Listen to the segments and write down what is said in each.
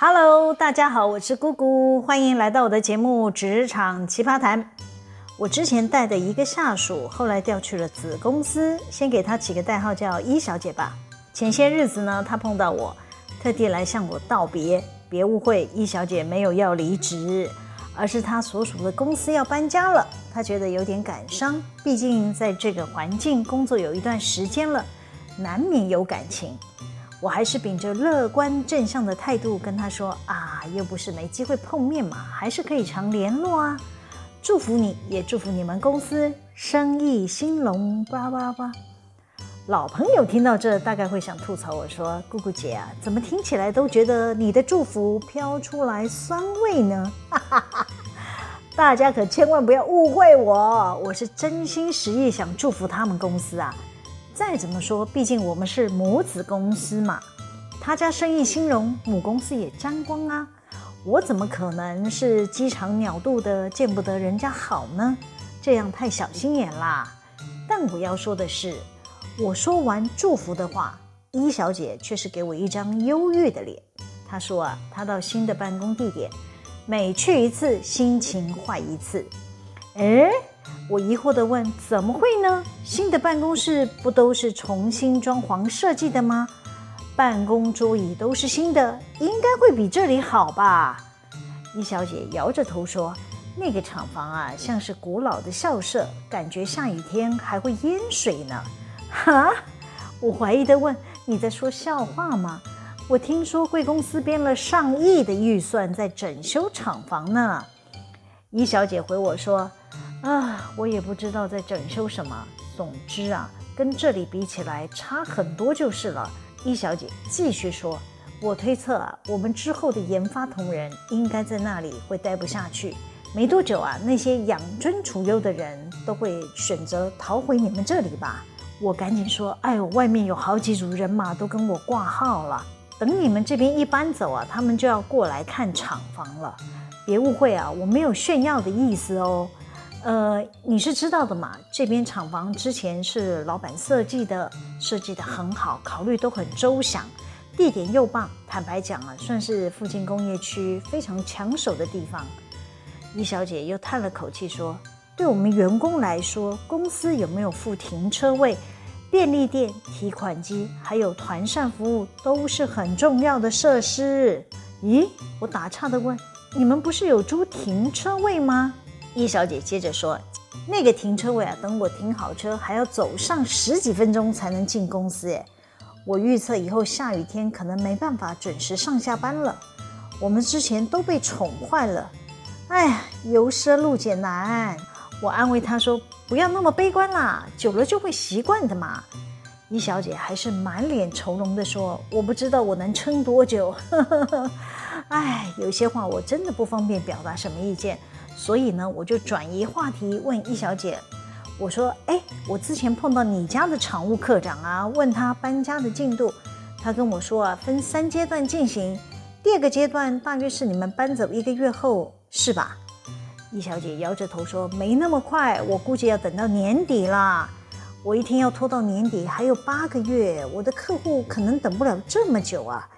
Hello，大家好，我是姑姑，欢迎来到我的节目《职场奇葩谈》。我之前带的一个下属，后来调去了子公司，先给他起个代号叫一小姐吧。前些日子呢，她碰到我，特地来向我道别。别误会，一小姐没有要离职，而是她所属的公司要搬家了，她觉得有点感伤。毕竟在这个环境工作有一段时间了，难免有感情。我还是秉着乐观正向的态度跟他说啊，又不是没机会碰面嘛，还是可以常联络啊。祝福你，也祝福你们公司生意兴隆，叭叭叭。老朋友听到这，大概会想吐槽我说：“姑姑姐啊，怎么听起来都觉得你的祝福飘出来酸味呢？”哈哈哈，大家可千万不要误会我，我是真心实意想祝福他们公司啊。再怎么说，毕竟我们是母子公司嘛，他家生意兴隆，母公司也沾光啊。我怎么可能是鸡肠鸟肚的见不得人家好呢？这样太小心眼啦。但我要说的是，我说完祝福的话，伊小姐却是给我一张忧郁的脸。她说啊，她到新的办公地点，每去一次，心情坏一次。诶我疑惑地问：“怎么会呢？新的办公室不都是重新装潢设计的吗？办公桌椅都是新的，应该会比这里好吧？”一小姐摇着头说：“那个厂房啊，像是古老的校舍，感觉下雨天还会淹水呢。”哈！我怀疑地问：“你在说笑话吗？我听说贵公司编了上亿的预算在整修厂房呢。”一小姐回我说。啊，我也不知道在整修什么。总之啊，跟这里比起来差很多就是了。伊小姐继续说：“我推测啊，我们之后的研发同仁应该在那里会待不下去。没多久啊，那些养尊处优的人都会选择逃回你们这里吧。”我赶紧说：“哎呦，外面有好几组人马都跟我挂号了，等你们这边一搬走啊，他们就要过来看厂房了。别误会啊，我没有炫耀的意思哦。”呃，你是知道的嘛？这边厂房之前是老板设计的，设计得很好，考虑都很周详，地点又棒。坦白讲啊，算是附近工业区非常抢手的地方。伊小姐又叹了口气说：“对我们员工来说，公司有没有付停车位、便利店、提款机，还有团膳服务，都是很重要的设施。”咦，我打岔的问：“你们不是有租停车位吗？”易小姐接着说：“那个停车位啊，等我停好车，还要走上十几分钟才能进公司。诶，我预测以后下雨天可能没办法准时上下班了。我们之前都被宠坏了，哎呀，由奢入俭难。”我安慰她说：“不要那么悲观啦，久了就会习惯的嘛。”易小姐还是满脸愁容地说：“我不知道我能撑多久。”哎，有些话我真的不方便表达什么意见。所以呢，我就转移话题问易小姐，我说：“哎，我之前碰到你家的厂务科长啊，问他搬家的进度，他跟我说啊，分三阶段进行，第二个阶段大约是你们搬走一个月后，是吧？”易小姐摇着头说：“没那么快，我估计要等到年底啦。我一天要拖到年底，还有八个月，我的客户可能等不了这么久啊。”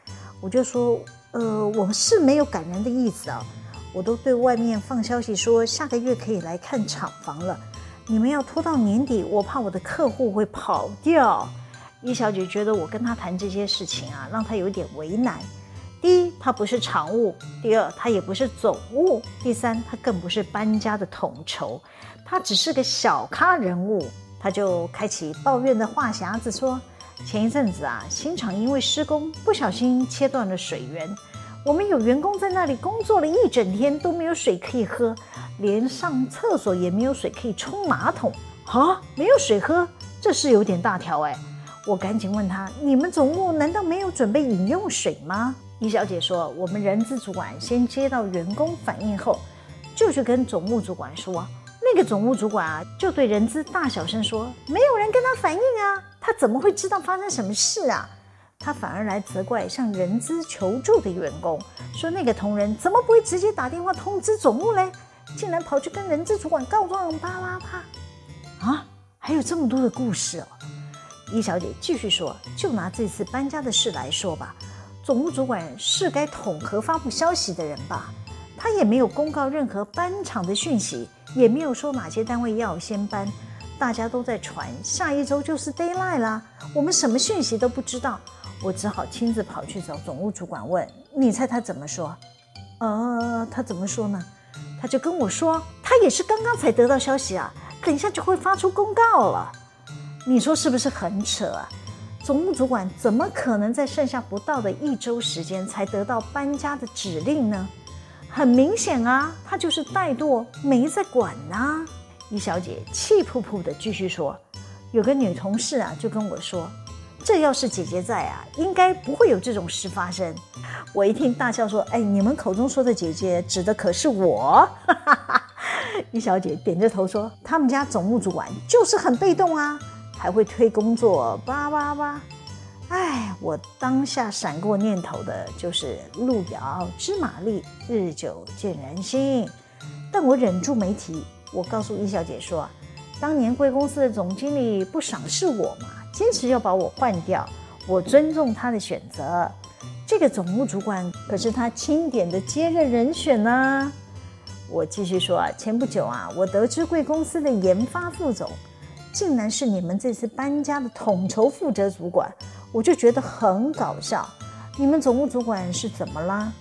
我就说：“呃，我是没有赶人的意思啊。”我都对外面放消息说下个月可以来看厂房了，你们要拖到年底，我怕我的客户会跑掉。伊小姐觉得我跟她谈这些事情啊，让她有点为难。第一，她不是常务；第二，她也不是总务；第三，她更不是搬家的统筹，她只是个小咖人物。她就开启抱怨的话匣子说：前一阵子啊，新厂因为施工不小心切断了水源。我们有员工在那里工作了一整天都没有水可以喝，连上厕所也没有水可以冲马桶啊！没有水喝，这是有点大条哎！我赶紧问他：“你们总务难道没有准备饮用水吗？”李小姐说：“我们人资主管先接到员工反映后，就去跟总务主管说，那个总务主管啊，就对人资大小声说：没有人跟他反映啊，他怎么会知道发生什么事啊？”他反而来责怪向人资求助的员工，说那个同仁怎么不会直接打电话通知总务嘞？竟然跑去跟人资主管告状，啪啪啪！啊，还有这么多的故事哦！伊小姐继续说，就拿这次搬家的事来说吧，总务主管是该统合发布消息的人吧？他也没有公告任何搬场的讯息，也没有说哪些单位要先搬。大家都在传，下一周就是 deadline 啦，我们什么讯息都不知道。我只好亲自跑去找总务主管问，你猜他怎么说？呃，他怎么说呢？他就跟我说，他也是刚刚才得到消息啊，等一下就会发出公告了。你说是不是很扯啊？总务主管怎么可能在剩下不到的一周时间才得到搬家的指令呢？很明显啊，他就是怠惰，没在管呐。一小姐气扑扑的继续说：“有个女同事啊，就跟我说，这要是姐姐在啊，应该不会有这种事发生。”我一听大笑说：“哎，你们口中说的姐姐，指的可是我。”一小姐点着头说：“他们家总务主管就是很被动啊，还会推工作，叭叭叭。”哎，我当下闪过念头的就是“路遥知马力，日久见人心”，但我忍住没提。我告诉易小姐说，当年贵公司的总经理不赏识我嘛，坚持要把我换掉。我尊重他的选择。这个总务主管可是他钦点的接任人选呢。我继续说啊，前不久啊，我得知贵公司的研发副总，竟然是你们这次搬家的统筹负责主管，我就觉得很搞笑。你们总务主管是怎么啦？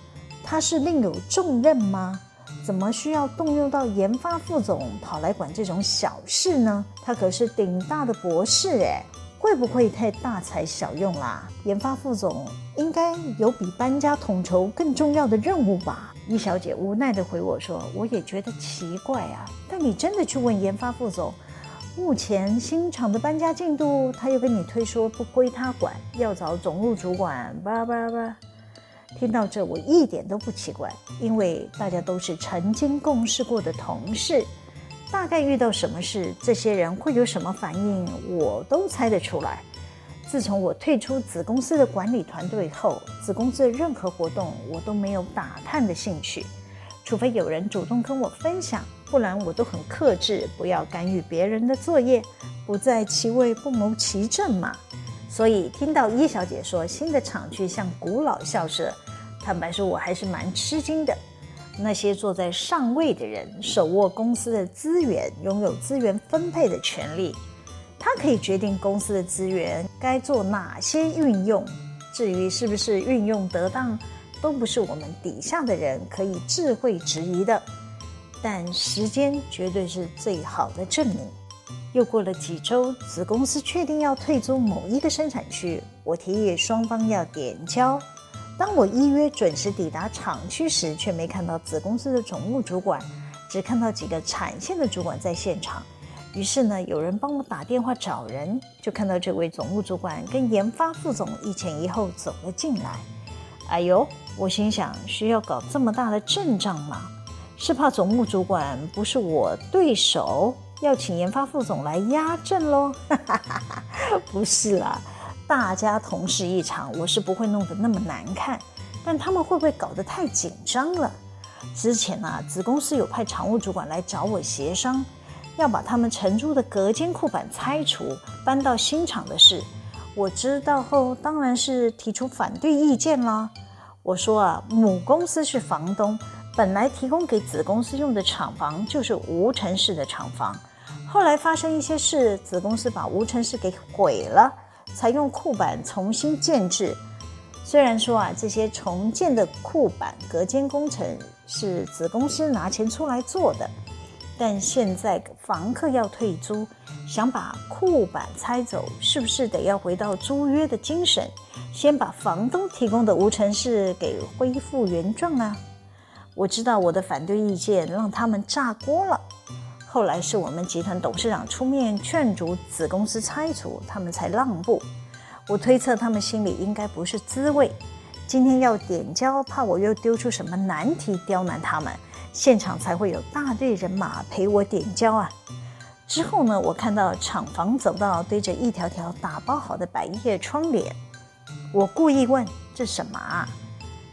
他是另有重任吗？怎么需要动用到研发副总跑来管这种小事呢？他可是顶大的博士诶，会不会太大材小用啦？研发副总应该有比搬家统筹更重要的任务吧？易小姐无奈地回我说：“我也觉得奇怪啊，但你真的去问研发副总，目前新厂的搬家进度，他又跟你推说不归他管，要找总务主管，叭叭叭。”听到这，我一点都不奇怪，因为大家都是曾经共事过的同事，大概遇到什么事，这些人会有什么反应，我都猜得出来。自从我退出子公司的管理团队后，子公司的任何活动我都没有打探的兴趣，除非有人主动跟我分享，不然我都很克制，不要干预别人的作业，不在其位不谋其政嘛。所以听到叶小姐说新的厂区像古老校舍，坦白说我还是蛮吃惊的。那些坐在上位的人，手握公司的资源，拥有资源分配的权利，他可以决定公司的资源该做哪些运用。至于是不是运用得当，都不是我们底下的人可以智慧质疑的。但时间绝对是最好的证明。又过了几周，子公司确定要退租某一个生产区，我提议双方要点交。当我依约准时抵达厂区时，却没看到子公司的总务主管，只看到几个产线的主管在现场。于是呢，有人帮我打电话找人，就看到这位总务主管跟研发副总一前一后走了进来。哎呦，我心想，需要搞这么大的阵仗吗？是怕总务主管不是我对手？要请研发副总来压阵喽？不是啦，大家同事一场，我是不会弄得那么难看，但他们会不会搞得太紧张了？之前啊，子公司有派常务主管来找我协商，要把他们承租的隔间库板拆除，搬到新厂的事。我知道后，当然是提出反对意见啦。我说啊，母公司是房东，本来提供给子公司用的厂房就是无尘室的厂房。后来发生一些事，子公司把无尘室给毁了，采用库板重新建制。虽然说啊，这些重建的库板隔间工程是子公司拿钱出来做的，但现在房客要退租，想把库板拆走，是不是得要回到租约的精神，先把房东提供的无尘室给恢复原状呢？我知道我的反对意见让他们炸锅了。后来是我们集团董事长出面劝阻子公司拆除，他们才让步。我推测他们心里应该不是滋味。今天要点交，怕我又丢出什么难题刁难他们，现场才会有大队人马陪我点交啊。之后呢，我看到厂房走道堆着一条条打包好的百叶窗帘，我故意问这什么啊？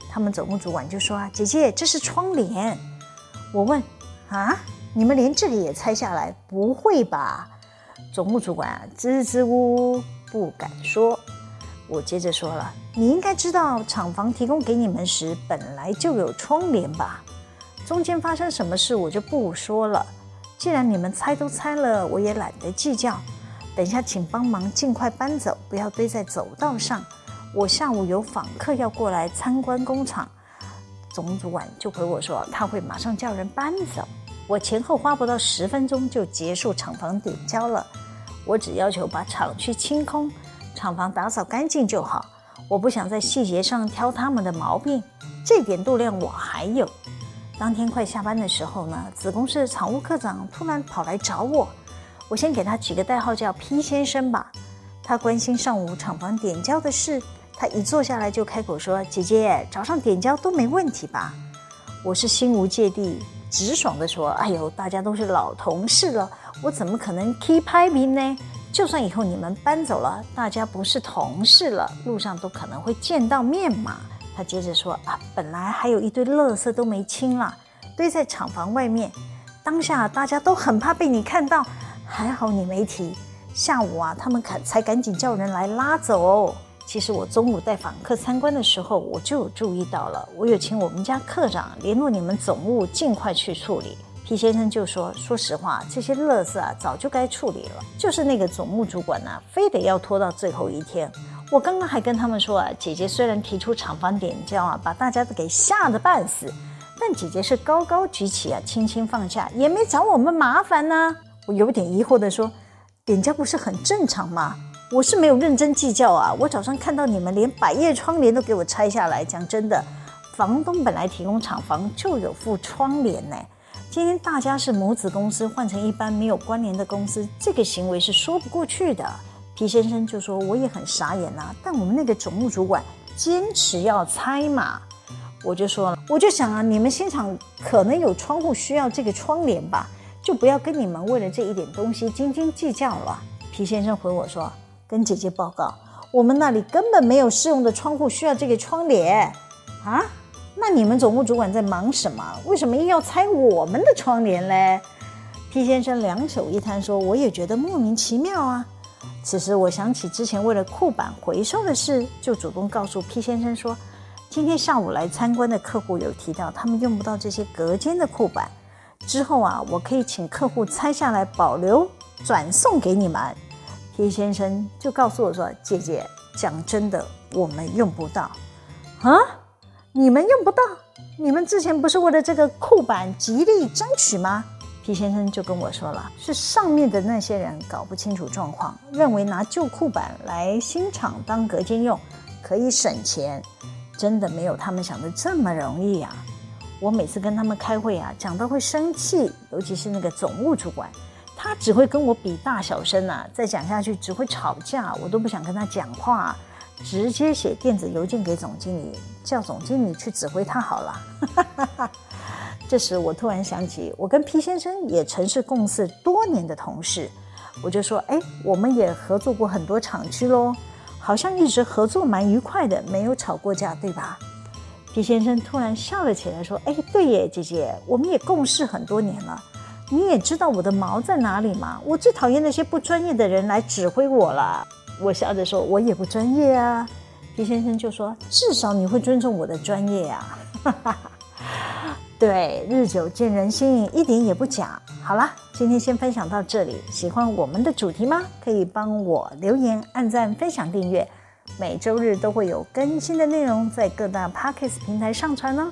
他们总务主管就说啊，姐姐，这是窗帘。我问啊？你们连这个也拆下来？不会吧？总务主管支支吾吾不敢说。我接着说了，你应该知道厂房提供给你们时本来就有窗帘吧？中间发生什么事我就不说了。既然你们拆都拆了，我也懒得计较。等一下，请帮忙尽快搬走，不要堆在走道上。我下午有访客要过来参观工厂，总务主管就回我说他会马上叫人搬走。我前后花不到十分钟就结束厂房点胶了。我只要求把厂区清空。厂房打扫干净就好，我不想在细节上挑他们的毛病，这点度量我还有。当天快下班的时候呢，子公司的厂务科长突然跑来找我，我先给他起个代号叫 P 先生吧。他关心上午厂房点胶的事，他一坐下来就开口说：“姐姐，早上点胶都没问题吧？”我是心无芥蒂，直爽地说：“哎呦，大家都是老同事了，我怎么可能 keep 排名呢？”就算以后你们搬走了，大家不是同事了，路上都可能会见到面嘛。他接着说啊，本来还有一堆垃圾都没清了，堆在厂房外面。当下大家都很怕被你看到，还好你没提。下午啊，他们才赶紧叫人来拉走。其实我中午带访客参观的时候，我就有注意到了，我有请我们家科长联络你们总务，尽快去处理。皮先生就说：“说实话，这些垃圾啊，早就该处理了。就是那个总务主管呢、非得要拖到最后一天。我刚刚还跟他们说啊，姐姐虽然提出厂房点胶啊，把大家都给吓得半死，但姐姐是高高举起啊，轻轻放下，也没找我们麻烦呢、我有点疑惑地说：点胶不是很正常吗？我是没有认真计较啊。我早上看到你们连百叶窗帘都给我拆下来，讲真的，房东本来提供厂房就有副窗帘呢。”今天大家是母子公司换成一般没有关联的公司，这个行为是说不过去的。皮先生就说：“我也很傻眼呐、啊，但我们那个总务主管坚持要拆嘛。”我就说了，我就想啊，你们现场可能有窗户需要这个窗帘吧，就不要跟你们为了这一点东西斤斤计较了。皮先生回我说：“跟姐姐报告，我们那里根本没有适用的窗户需要这个窗帘啊。”那你们总务主管在忙什么？为什么硬要拆我们的窗帘嘞？P 先生两手一摊说：“我也觉得莫名其妙啊。”此时我想起之前为了库板回收的事，就主动告诉 P 先生说：“今天上午来参观的客户有提到，他们用不到这些隔间的库板，之后啊，我可以请客户拆下来保留，转送给你们。皮先生就告诉我说：“姐姐，讲真的，我们用不到。”啊？你们用不到，你们之前不是为了这个库板极力争取吗？皮先生就跟我说了，是上面的那些人搞不清楚状况，认为拿旧库板来新厂当隔间用可以省钱，真的没有他们想的这么容易啊！我每次跟他们开会啊，讲到会生气，尤其是那个总务主管，他只会跟我比大小声啊，再讲下去只会吵架，我都不想跟他讲话。直接写电子邮件给总经理，叫总经理去指挥他好了。这时我突然想起，我跟皮先生也曾是共事多年的同事，我就说：“哎，我们也合作过很多厂区喽，好像一直合作蛮愉快的，没有吵过架，对吧？”皮先生突然笑了起来，说：“哎，对耶，姐姐，我们也共事很多年了，你也知道我的毛在哪里吗？我最讨厌那些不专业的人来指挥我了。”我笑着说：“我也不专业啊。”皮先生就说：“至少你会尊重我的专业啊。”对，日久见人心，一点也不假。好啦，今天先分享到这里。喜欢我们的主题吗？可以帮我留言、按赞、分享、订阅。每周日都会有更新的内容在各大 Podcast 平台上传哦。